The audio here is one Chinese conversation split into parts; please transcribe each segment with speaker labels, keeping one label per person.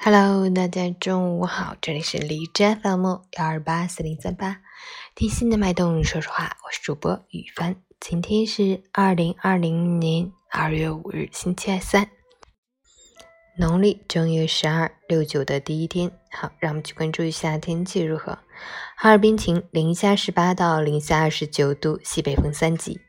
Speaker 1: Hello，大家中午好，这里是荔枝 FM 幺二八四零三八，听心的脉动，说实话，我是主播雨帆。今天是二零二零年二月五日，星期三，农历正月十二六九的第一天。好，让我们去关注一下天气如何。哈尔滨晴，零下十八到零下二十九度，西北风三级，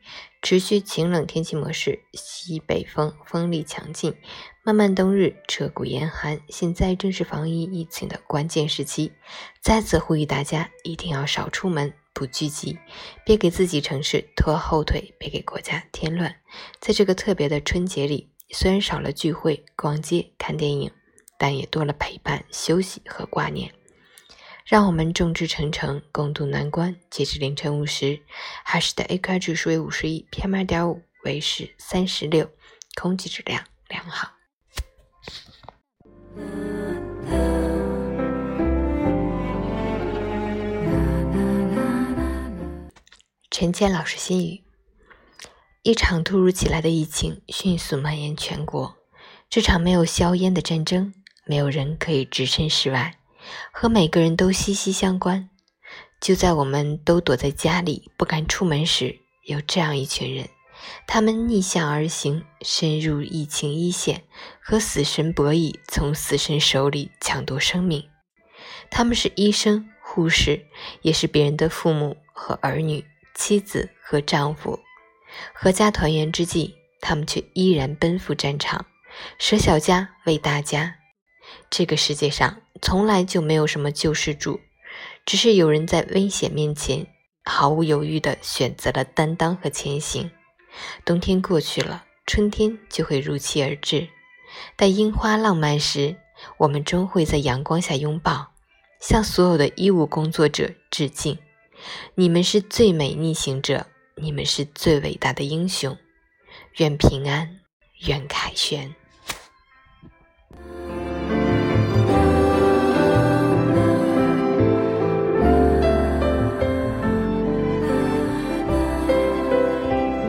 Speaker 1: 持续晴冷天气模式，西北风风力强劲。漫漫冬日，彻骨严寒，现在正是防疫疫情的关键时期。再次呼吁大家一定要少出门，不聚集，别给自己城市拖后腿，别给国家添乱。在这个特别的春节里，虽然少了聚会、逛街、看电影，但也多了陪伴、休息和挂念。让我们众志成城，共度难关。截至凌晨五时，哈市的 AQI 指数为五十一，PM 二点五为是三十六，空气质量良好。陈谦老师心语：一场突如其来的疫情迅速蔓延全国，这场没有硝烟的战争，没有人可以置身事外。和每个人都息息相关。就在我们都躲在家里不敢出门时，有这样一群人，他们逆向而行，深入疫情一线，和死神博弈，从死神手里抢夺生命。他们是医生、护士，也是别人的父母和儿女、妻子和丈夫。阖家团圆之际，他们却依然奔赴战场，舍小家为大家。这个世界上。从来就没有什么救世主，只是有人在危险面前毫无犹豫地选择了担当和前行。冬天过去了，春天就会如期而至。待樱花浪漫时，我们终会在阳光下拥抱，向所有的医务工作者致敬。你们是最美逆行者，你们是最伟大的英雄。愿平安，愿凯旋。